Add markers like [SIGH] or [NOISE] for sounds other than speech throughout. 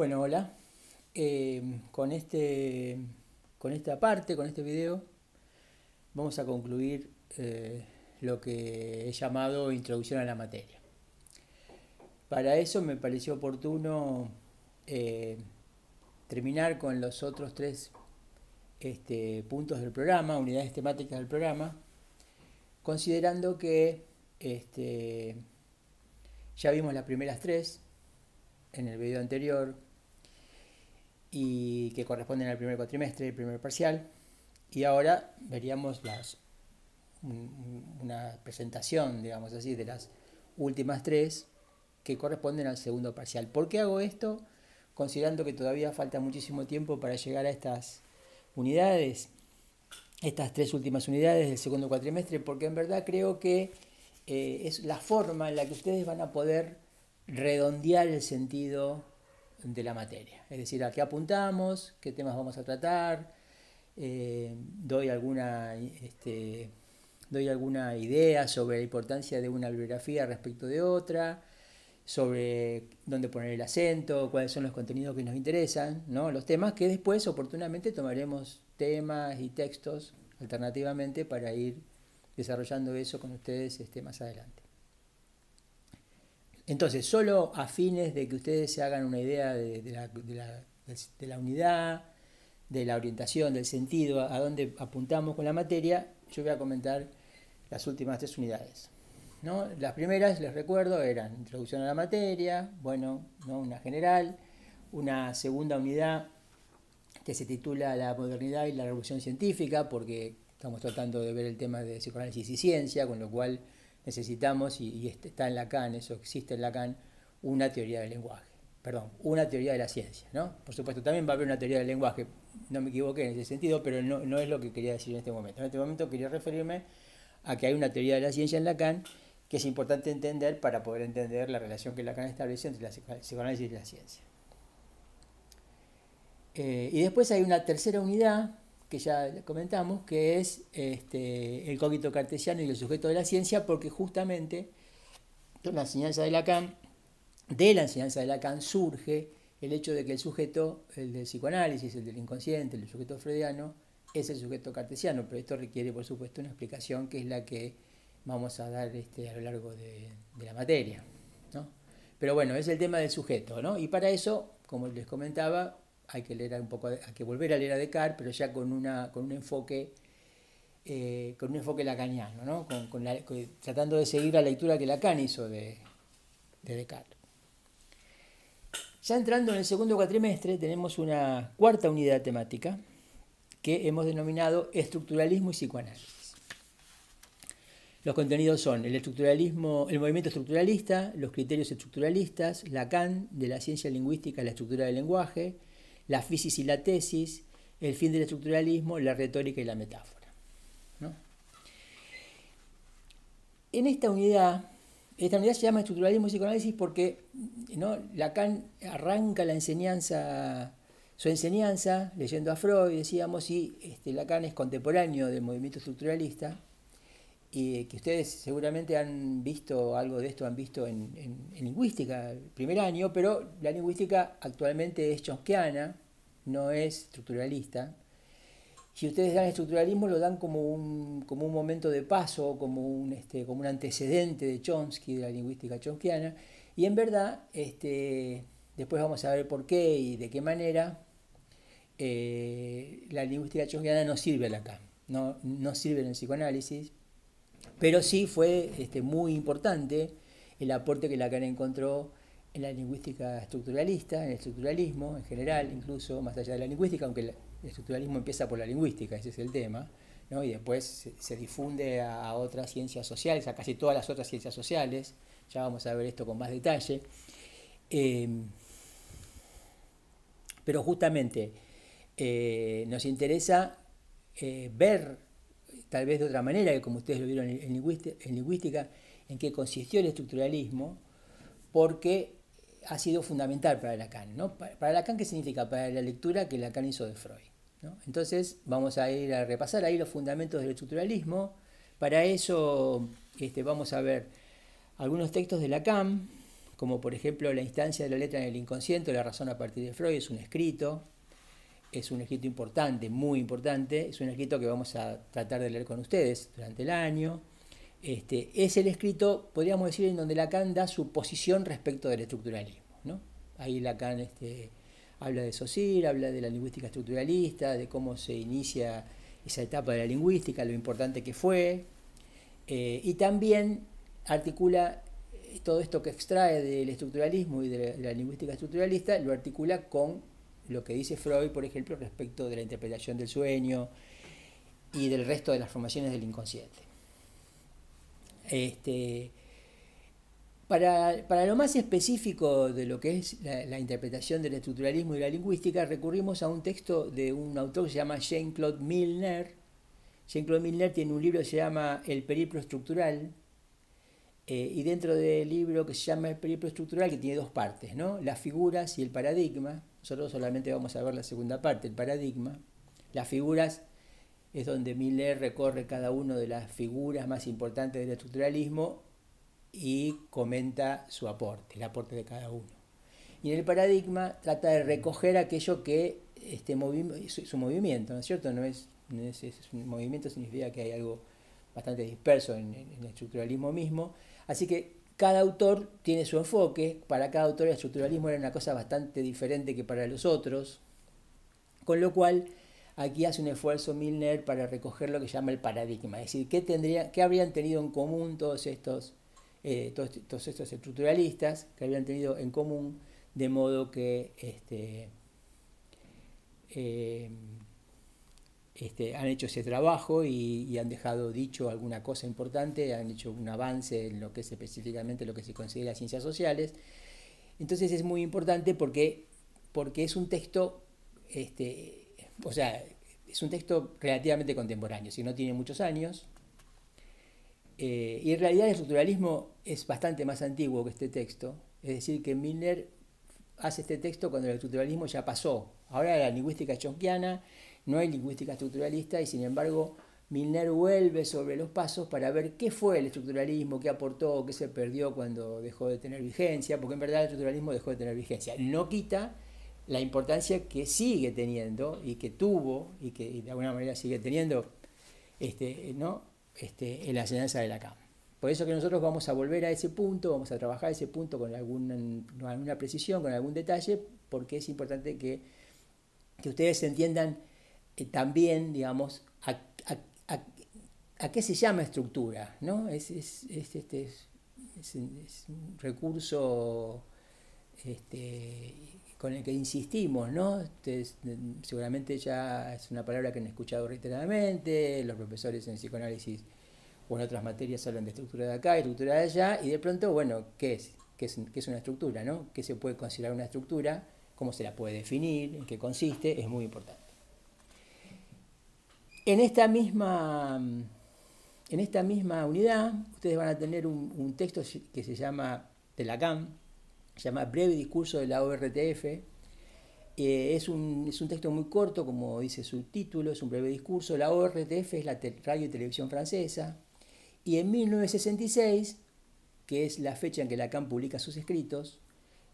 Bueno, hola. Eh, con, este, con esta parte, con este video, vamos a concluir eh, lo que he llamado introducción a la materia. Para eso me pareció oportuno eh, terminar con los otros tres este, puntos del programa, unidades temáticas del programa, considerando que este, ya vimos las primeras tres en el video anterior y que corresponden al primer cuatrimestre, el primer parcial. Y ahora veríamos las, una presentación, digamos así, de las últimas tres que corresponden al segundo parcial. ¿Por qué hago esto? Considerando que todavía falta muchísimo tiempo para llegar a estas unidades, estas tres últimas unidades del segundo cuatrimestre, porque en verdad creo que eh, es la forma en la que ustedes van a poder redondear el sentido de la materia. Es decir, a qué apuntamos, qué temas vamos a tratar, eh, doy, alguna, este, doy alguna idea sobre la importancia de una bibliografía respecto de otra, sobre dónde poner el acento, cuáles son los contenidos que nos interesan, ¿no? los temas que después oportunamente tomaremos temas y textos alternativamente para ir desarrollando eso con ustedes este, más adelante. Entonces, solo a fines de que ustedes se hagan una idea de, la, unidad, de la orientación, del sentido, a, dónde apuntamos con la materia, yo voy a comentar las últimas tres unidades. ¿no? Las primeras, les recuerdo, eran introducción a la materia, bueno, ¿no? una general, una segunda unidad que se titula La modernidad y la revolución científica, porque estamos tratando de ver el tema de psicoanálisis y ciencia, con lo cual necesitamos, y, este, está en Lacan, eso existe en Lacan, una teoría del lenguaje. Perdón, una teoría de la ciencia, ¿no? Por supuesto, también va a haber una teoría del lenguaje, no me equivoqué en ese sentido, pero no, no es lo que quería decir en este momento. En este momento quería referirme a que hay una teoría de la ciencia en Lacan que es importante entender para poder entender la relación que Lacan establece entre la psicoanálisis y la ciencia. Eh, y después hay una tercera unidad que ya comentamos, que es este, el cogito cartesiano y el sujeto de la ciencia, porque justamente la enseñanza de Lacan, de la enseñanza de Lacan surge el hecho de que el sujeto, el del psicoanálisis, el del inconsciente, el sujeto freudiano, es el sujeto cartesiano, pero esto requiere, por supuesto, una explicación que es la que vamos a dar este, a lo largo de, la materia. Pero bueno, es el tema del sujeto, ¿no? Y para eso, como les comentaba, hay que leer un poco, hay que volver a leer a Descartes, pero ya con una, con un enfoque, eh, con un enfoque lacaniano, ¿no? con, tratando de seguir la lectura que Lacan hizo de, de Descartes. Ya entrando en el segundo cuatrimestre tenemos una cuarta unidad temática que hemos denominado estructuralismo y psicoanálisis. Los contenidos son el estructuralismo, el movimiento estructuralista, los criterios estructuralistas, Lacan de la ciencia lingüística, la estructura del lenguaje, la física y la tesis, el fin del estructuralismo, la retórica y la metáfora. En esta unidad, esta unidad se llama estructuralismo y psicoanálisis porque ¿no? Lacan arranca la enseñanza, su enseñanza leyendo a Freud, decíamos, y este, Lacan es contemporáneo del movimiento estructuralista, y que ustedes seguramente han visto algo de esto, han visto en, lingüística el primer año, pero la lingüística actualmente es chomskiana, no es estructuralista. Si ustedes dan estructuralismo, lo dan como un, como un momento de paso, como un, este, como un antecedente de Chomsky, de la lingüística chomskiana, y en verdad, este, después vamos a ver por qué y de qué manera eh, la lingüística chomskiana no sirve a Lacan, no, no sirve en el psicoanálisis, pero sí fue este, muy importante el aporte que Lacan encontró en la lingüística estructuralista, en el estructuralismo en general, incluso más allá de la lingüística, aunque el estructuralismo empieza por la lingüística, ese es el tema, ¿no? y después se, difunde a, otras ciencias sociales, a casi todas las otras ciencias sociales, ya vamos a ver esto con más detalle. Em, pero justamente eh, nos interesa eh, ver tal vez de otra manera, que como ustedes lo vieron en lingüística, en qué consistió el estructuralismo, porque ha sido fundamental para Lacan. ¿no? Para Lacan, ¿qué significa? Para la lectura que Lacan hizo de Freud. Entonces, vamos a ir a repasar ahí los fundamentos del estructuralismo. Para eso este, vamos a ver algunos textos de Lacan, como por ejemplo la instancia de la letra en el inconsciente, la razón a partir de Freud, es un escrito, es un escrito importante, muy importante, es un escrito que vamos a tratar de leer con ustedes durante el año. Este, es el escrito, podríamos decir, en donde Lacan da su posición respecto del estructuralismo. ¿no? Ahí Lacan este, habla de Saussure, habla de la lingüística estructuralista, de cómo se inicia esa etapa de la lingüística, lo importante que fue, eh, y también articula todo esto que extrae del estructuralismo y de la, lingüística estructuralista, lo articula con lo que dice Freud, por ejemplo, respecto de la interpretación del sueño y del resto de las formaciones del inconsciente. Este, para, lo más específico de lo que es la, interpretación del estructuralismo y la lingüística, recurrimos a un texto de un autor que se llama Jean-Claude Milner. Jean-Claude Milner tiene un libro que se llama El periplo estructural, eh, y dentro del libro que se llama El periplo estructural, que tiene dos partes, ¿no? las figuras y el paradigma. Nosotros solamente vamos a ver la segunda parte, el paradigma. Las figuras es donde Milner recorre cada una de las figuras más importantes del estructuralismo y comenta su aporte, el aporte de cada uno. Y en el paradigma trata de recoger aquello que este su, su, movimiento, ¿no es cierto? No es, un movimiento significa que hay algo bastante disperso en, el estructuralismo mismo. Así que cada autor tiene su enfoque, para cada autor el estructuralismo era una cosa bastante diferente que para los otros, con lo cual aquí hace un esfuerzo Milner para recoger lo que llama el paradigma, es decir, qué, tendría, qué habrían tenido en común todos estos eh, todos, estos estructuralistas que habían tenido en común, de modo que este, eh, este, han hecho ese trabajo y, han dejado dicho alguna cosa importante, han hecho un avance en lo que es específicamente lo que se considera ciencias sociales. Entonces es muy importante porque, porque es un texto, este, o sea, es un texto relativamente contemporáneo, si no tiene muchos años, eh, y en realidad el estructuralismo es bastante más antiguo que este texto, es decir, que Milner hace este texto cuando el estructuralismo ya pasó. Ahora la lingüística chomskiana, no hay lingüística estructuralista y sin embargo Milner vuelve sobre los pasos para ver qué fue el estructuralismo, qué aportó, qué se perdió cuando dejó de tener vigencia, porque en verdad el estructuralismo dejó de tener vigencia. No quita la importancia que sigue teniendo y que tuvo y que de alguna manera sigue teniendo este, ¿no? este, en la enseñanza de Lacan. Por eso que nosotros vamos a volver a ese punto, vamos a trabajar ese punto con alguna, alguna precisión, con algún detalle, porque es importante que, que ustedes entiendan también, digamos, a, qué se llama estructura. ¿no? Es, es, este, es un recurso este, con el que insistimos, ¿no? seguramente ya es una palabra que han escuchado reiteradamente, los profesores en psicoanálisis o en otras materias hablan de estructura de acá, estructura de allá, y de pronto, bueno, ¿qué es? ¿Qué es, qué es una estructura? ¿no? ¿Qué se puede considerar una estructura? ¿Cómo se la puede definir? ¿En qué consiste? Es muy importante. En esta misma, en esta misma unidad, ustedes van a tener un, texto que se llama de Lacan, se llama Breve Discurso de la ORTF. Eh, es, un, es, un, texto muy corto, como dice su título, es un breve discurso. La ORTF es la radio y televisión francesa. Y en 1966, que es la fecha en que Lacan publica sus escritos,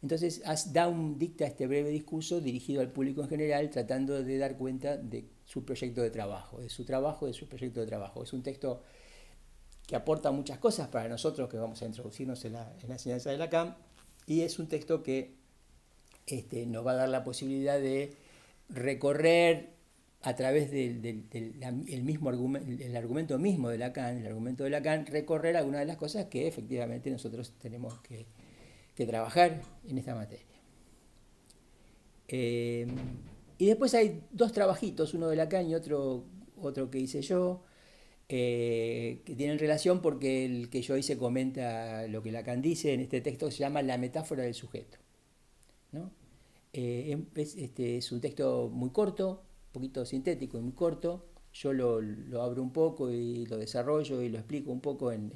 entonces da un, dicta este breve discurso dirigido al público en general, tratando de dar cuenta de su proyecto de trabajo, de su trabajo, de su proyecto de trabajo. Es un texto que aporta muchas cosas para nosotros que vamos a introducirnos en la, en la enseñanza de Lacan, y es un texto que este, nos va a dar la posibilidad de recorrer a través del, mismo argumento, el argumento mismo de Lacan, el argumento de Lacan, recorrer algunas de las cosas que efectivamente nosotros tenemos que, trabajar en esta materia. Eh, y después hay dos trabajitos, uno de Lacan y otro, otro que hice yo, eh, que tienen relación porque el que yo hice comenta lo que Lacan dice en este texto se llama La metáfora del sujeto. Eh, es, este, es un texto muy corto, un poquito sintético y muy corto. Yo lo, abro un poco y lo desarrollo y lo explico un poco en,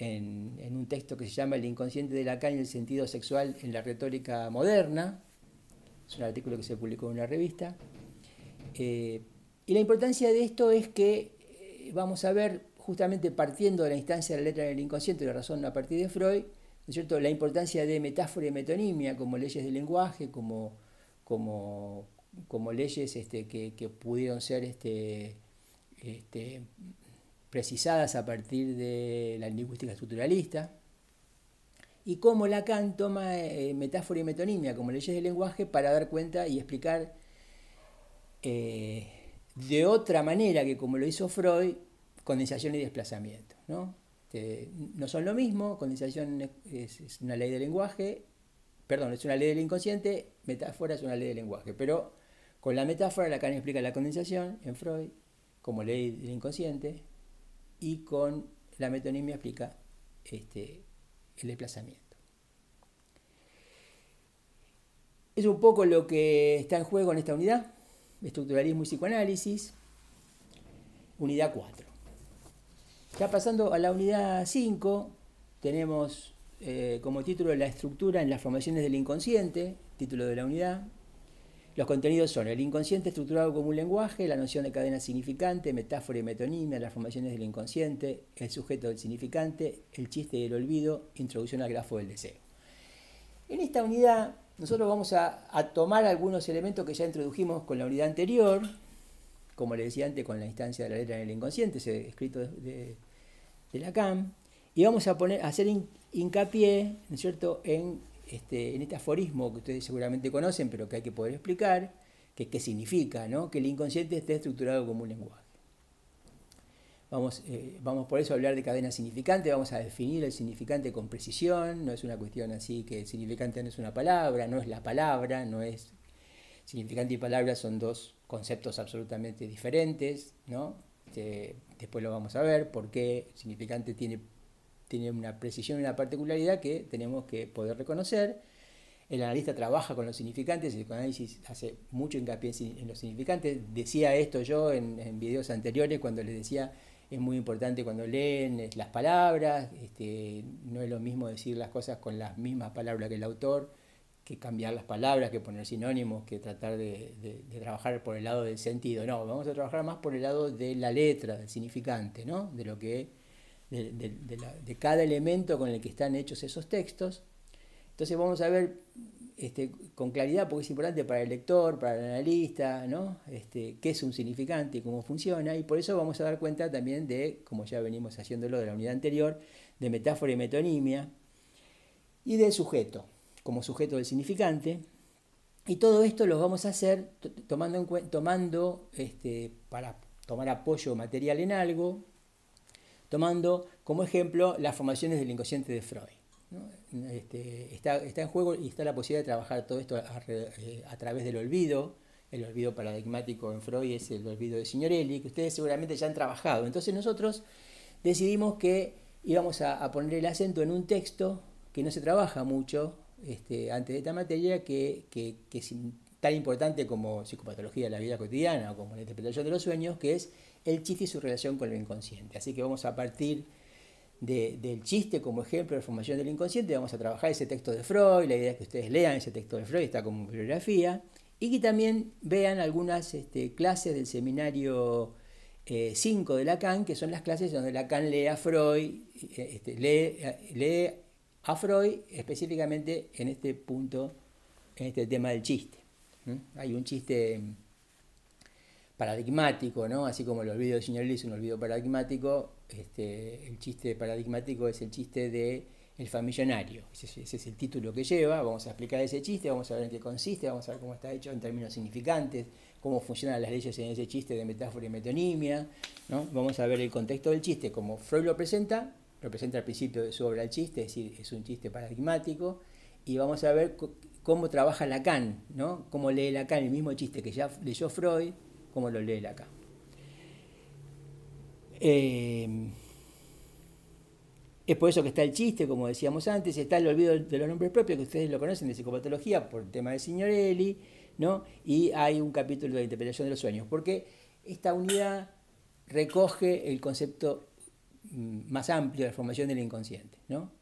un texto que se llama El inconsciente de Lacan y el sentido sexual en la retórica moderna. Es un artículo que se publicó en una revista. Eh, y la importancia de esto es que vamos a ver, justamente partiendo de la instancia de la letra del inconsciente y la razón a partir de Freud, cierto? la importancia de metáfora y metonimia como leyes del lenguaje, como, como, como leyes este, que, que, pudieron ser este, este, precisadas a partir de la lingüística estructuralista, y cómo Lacan toma eh, metáfora y metonimia como leyes del lenguaje para dar cuenta y explicar eh, de otra manera que como lo hizo Freud, condensación y desplazamiento. ¿no? Este, no son lo mismo, condensación es, una ley del lenguaje, perdón, es una ley del inconsciente, metáfora es una ley del lenguaje, pero con la metáfora Lacan explica la condensación en Freud como ley del inconsciente y con la metonimia explica este, el desplazamiento. Es un poco lo que está en juego en esta unidad, estructuralismo y psicoanálisis, unidad 4. Ya pasando a la unidad 5, tenemos eh, como título la estructura en las formaciones del inconsciente, título de la unidad. Los contenidos son el inconsciente estructurado como un lenguaje, la noción de cadena significante, metáfora y metonimia, las formaciones del inconsciente, el sujeto del significante, el chiste y el olvido, introducción al grafo del deseo. En esta unidad nosotros vamos a, tomar algunos elementos que ya introdujimos con la unidad anterior, como le decía antes con la instancia de la letra en el inconsciente, ese escrito de, Lacan, y vamos a, poner, hacer hincapié ¿no es cierto? En, este, en este aforismo que ustedes seguramente conocen, pero que hay que poder explicar, que qué significa, ¿no? que el inconsciente esté estructurado como un lenguaje. Vamos, eh, vamos por eso a hablar de cadena significante, vamos a definir el significante con precisión, no es una cuestión así que el significante no es una palabra, no es la palabra, no es... Significante y palabra son dos conceptos absolutamente diferentes, ¿no? después lo vamos a ver, porque significante tiene, tiene una precisión y una particularidad que tenemos que poder reconocer. El analista trabaja con los significantes, el psicoanálisis hace mucho hincapié en los significantes. Decía esto yo en, en videos anteriores cuando les decía es muy importante cuando leen las palabras, este, no es lo mismo decir las cosas con las mismas palabras que el autor, que cambiar las palabras, que poner sinónimos, que tratar de, trabajar por el lado del sentido. No, vamos a trabajar más por el lado de la letra, del significante, ¿no? de lo que de, de cada elemento con el que están hechos esos textos. Entonces vamos a ver este, con claridad, porque es importante para el lector, para el analista, ¿no? Este, qué es un significante y cómo funciona, y por eso vamos a dar cuenta también de, como ya venimos haciéndolo de la unidad anterior, de metáfora y metonimia, y del sujeto, como sujeto del significante, y todo esto lo vamos a hacer tomando, en tomando este, para tomar apoyo material en algo, tomando como ejemplo las formaciones del inconsciente de Freud. Este, está, está, en juego y está la posibilidad de trabajar todo esto a, eh, través del olvido. El olvido paradigmático en Freud es el olvido de Signorelli, que ustedes seguramente ya han trabajado. Entonces nosotros decidimos que íbamos a, poner el acento en un texto que no se trabaja mucho este, antes de esta materia, que, que, que es tan importante como psicopatología de la vida cotidiana o como la interpretación de los sueños, que es el chiste y su relación con lo inconsciente. Así que vamos a partir del chiste como ejemplo de formación del inconsciente, vamos a trabajar ese texto de Freud, la idea es que ustedes lean ese texto de Freud, está como bibliografía, y que también vean algunas este, clases del seminario 5 eh, de Lacan, que son las clases donde Lacan lee a Freud, eh, este, lee, a Freud específicamente en este punto, en este tema del chiste. Hay un chiste paradigmático, ¿no? así como el olvido de señor es un olvido paradigmático, este, el chiste paradigmático es el chiste de El famillonario. Ese, es el título que lleva. Vamos a explicar ese chiste, vamos a ver en qué consiste, vamos a ver cómo está hecho en términos significantes, cómo funcionan las leyes en ese chiste de metáfora y metonimia. ¿no? Vamos a ver el contexto del chiste, como Freud lo presenta, lo presenta al principio de su obra el chiste, es decir, es un chiste paradigmático. Y vamos a ver cómo trabaja Lacan, ¿no? cómo lee Lacan el mismo chiste que ya leyó Freud, cómo lo lee Lacan. Eh, es por eso que está el chiste, como decíamos antes, está el olvido de los nombres propios, que ustedes lo conocen de psicopatología por el tema de Signorelli, ¿no? y hay un capítulo de interpretación de los sueños, porque esta unidad recoge el concepto mm, más amplio de la formación del inconsciente. ¿no?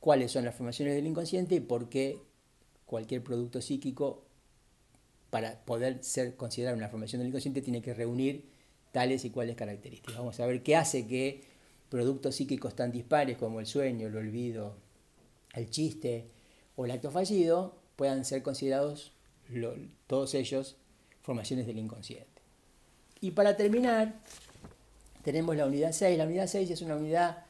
¿Cuáles son las formaciones del inconsciente y por qué cualquier producto psíquico, para poder ser considerado una formación del inconsciente, tiene que reunir tales y cuales características. Vamos a ver qué hace que productos psíquicos tan dispares como el sueño, el olvido el chiste o el acto fallido puedan ser considerados todos ellos formaciones del inconsciente. Y para terminar, tenemos la unidad 6. La unidad 6 es una unidad,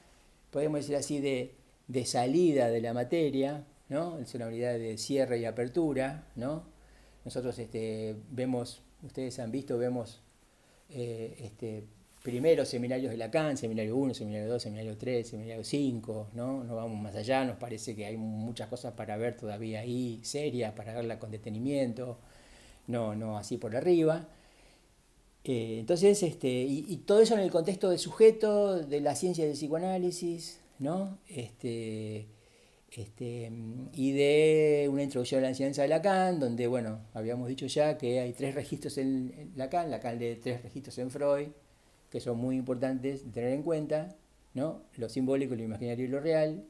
podemos decir así, de, salida de la materia, ¿no? es una unidad de cierre y apertura. ¿no? Nosotros este, vemos, ustedes han visto, vemos eh, este, primero seminarios de Lacan, seminario 1, seminario 2, seminario 3, seminario 5, ¿no? No vamos más allá, nos parece que hay muchas cosas para ver todavía ahí, serias, para verla con detenimiento, no, no así por arriba. Eh, entonces, este, y, todo eso en el contexto del sujeto, de la ciencia del psicoanálisis, ¿no? Este, este, y de una introducción a la enseñanza de Lacan, donde, bueno, habíamos dicho ya que hay tres registros en Lacan, Lacan lee tres registros en Freud, que son muy importantes de tener en cuenta, ¿no? lo simbólico, lo imaginario y lo real.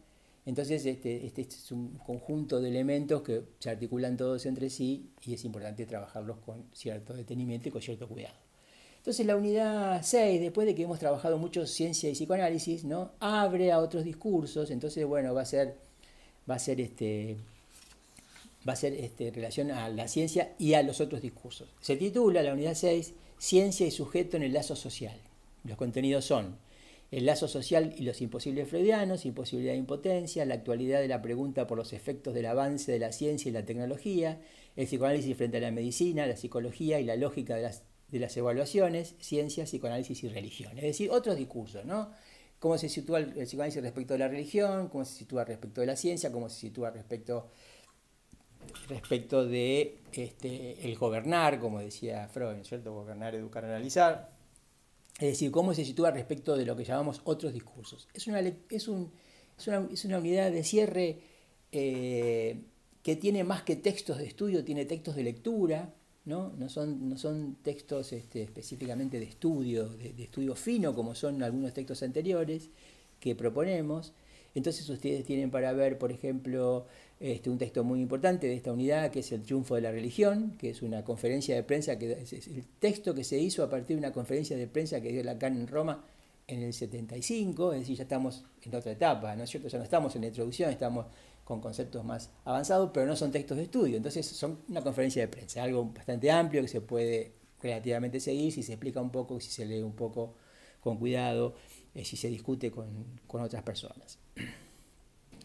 Entonces, este, este, es un conjunto de elementos que se articulan todos entre sí y es importante trabajarlos con cierto detenimiento y con cierto cuidado. Entonces, la unidad 6, después de que hemos trabajado mucho ciencia y psicoanálisis, ¿no? abre a otros discursos. Entonces, bueno, va a ser, va a ser este, va a ser este, relación a la ciencia y a los otros discursos. Se titula la unidad 6, Ciencia y sujeto en el lazo social. Los contenidos son el lazo social y los imposibles freudianos, imposibilidad de impotencia, la actualidad de la pregunta por los efectos del avance de la ciencia y la tecnología, el psicoanálisis frente a la medicina, la psicología y la lógica de las, de las evaluaciones, ciencia, psicoanálisis y religión. Es decir, otros discursos, ¿no? Cómo se sitúa el, psicoanálisis respecto de la religión, cómo se sitúa respecto de la ciencia, cómo se sitúa respecto respecto de este, el gobernar, como decía Freud, ¿cierto? Gobernar, educar, analizar es decir, cómo se sitúa respecto de lo que llamamos otros discursos. Es una, es una, unidad de cierre eh, que tiene más que textos de estudio, tiene textos de lectura, no, no, son, no son textos este, específicamente de estudio, de, estudio fino, como son algunos textos anteriores que proponemos. Entonces ustedes tienen para ver, por ejemplo, este, un texto muy importante de esta unidad, que es El triunfo de la religión, que es una conferencia de prensa, que es el texto que se hizo a partir de una conferencia de prensa que dio Lacan en Roma en el 75, es decir, ya estamos en otra etapa, ¿no es cierto? Ya no estamos en la introducción, estamos con conceptos más avanzados, pero no son textos de estudio, entonces son una conferencia de prensa, algo bastante amplio que se puede relativamente seguir si se explica un poco, si se lee un poco con cuidado, eh, si se discute con, con otras personas.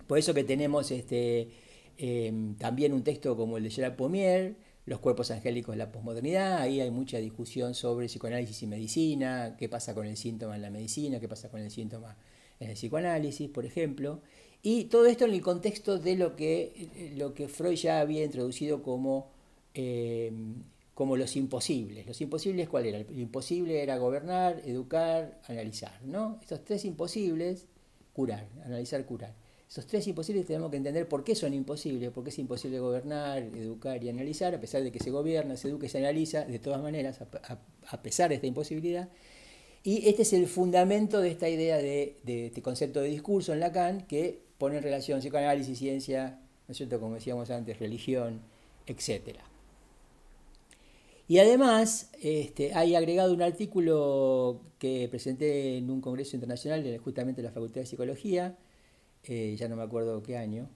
Por eso que tenemos este, em, también un texto como el de Gerard Pommier, Los cuerpos angélicos de la posmodernidad, ahí hay mucha discusión sobre psicoanálisis y medicina, qué pasa con el síntoma en la medicina, qué pasa con el síntoma en el psicoanálisis, por ejemplo. Y todo esto en el contexto de lo que, lo que Freud ya había introducido como, em, como los imposibles. Los imposibles, ¿cuál era? El imposible era gobernar, educar, analizar. ¿no? Estos tres imposibles, curar, analizar, curar. Esos tres imposibles tenemos que entender por qué son imposibles, por qué es imposible gobernar, educar y analizar, a pesar de que se gobierna, se educa y se analiza, de todas maneras, a, pesar de esta imposibilidad. Y este es el fundamento de esta idea de, este concepto de discurso en Lacan, que pone en relación psicoanálisis, ciencia, ¿no es cierto? como decíamos antes, religión, etc. Y además, este, hay agregado un artículo que presenté en un congreso internacional, justamente en la Facultad de Psicología, eh, ya no me acuerdo qué año,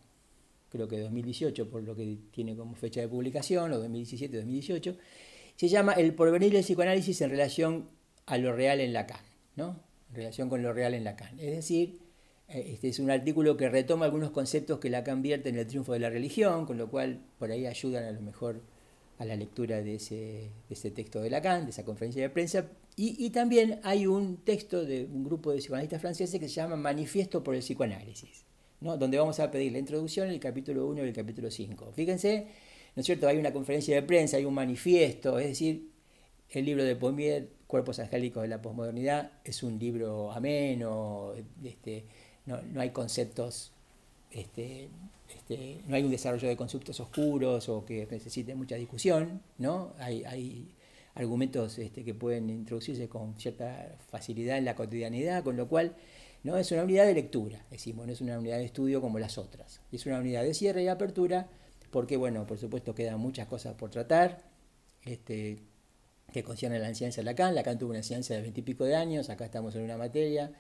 creo que 2018, por lo que tiene como fecha de publicación, o 2017-2018, se llama El porvenir del psicoanálisis en relación a lo real en Lacan, ¿no? En relación con lo real en Lacan. Es decir, eh, este es un artículo que retoma algunos conceptos que Lacan vierte en el triunfo de la religión, con lo cual por ahí ayudan a lo mejor a la lectura de ese, de ese texto de Lacan, de esa conferencia de prensa, y, también hay un texto de un grupo de psicoanalistas franceses que se llama Manifiesto por el Psicoanálisis, ¿no? donde vamos a pedir la introducción, el capítulo 1 y el capítulo 5. Fíjense, ¿no es cierto? Hay una conferencia de prensa, hay un manifiesto, es decir, el libro de Pommier, Cuerpos Angélicos de la Posmodernidad, es un libro ameno, este, no, hay conceptos, este, este, no hay un desarrollo de conceptos oscuros o que necesite mucha discusión, ¿no? Hay, hay argumentos este, que pueden introducirse con cierta facilidad en la cotidianidad, con lo cual no es una unidad de lectura, decimos, no es una unidad de estudio como las otras. Es una unidad de cierre y apertura, porque, bueno, por supuesto quedan muchas cosas por tratar, este, que conciernen la enseñanza de Lacan. Lacan tuvo una enseñanza de veintipico de años, acá estamos en una materia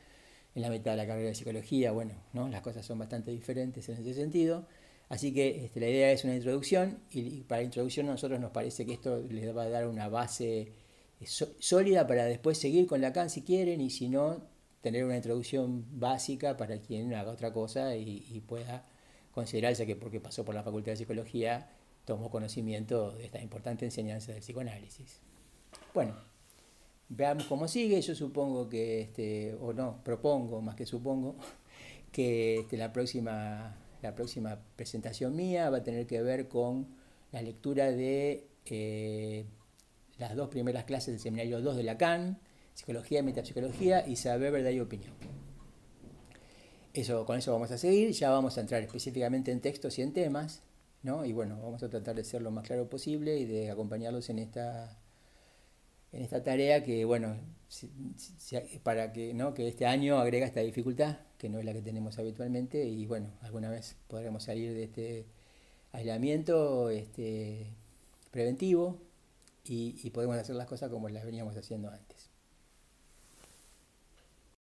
en la mitad de la carrera de psicología, bueno, ¿no? las cosas son bastante diferentes en ese sentido. Así que este, la idea es una introducción y, para la introducción a nosotros nos parece que esto les va a dar una base eh, sólida para después seguir con Lacan si quieren y si no, tener una introducción básica para quien haga otra cosa y, pueda considerarse que porque pasó por la Facultad de Psicología tomó conocimiento de esta importante enseñanza del psicoanálisis. Bueno, veamos cómo sigue. Yo supongo que, este, o no, propongo más que supongo, [LAUGHS] que este, la, próxima, la próxima presentación mía va a tener que ver con la lectura de eh, las dos primeras clases del seminario 2 de Lacan, Psicología y Metapsicología, y Saber, Verdad y Opinión. Eso, con eso vamos a seguir, ya vamos a entrar específicamente en textos y en temas, ¿no? y bueno, vamos a tratar de ser lo más claro posible y de acompañarlos en esta en esta tarea que, bueno, para que, ¿no? que este año agrega esta dificultad, que no es la que tenemos habitualmente, y bueno, alguna vez podremos salir de este aislamiento este, preventivo y, y podemos hacer las cosas como las veníamos haciendo antes.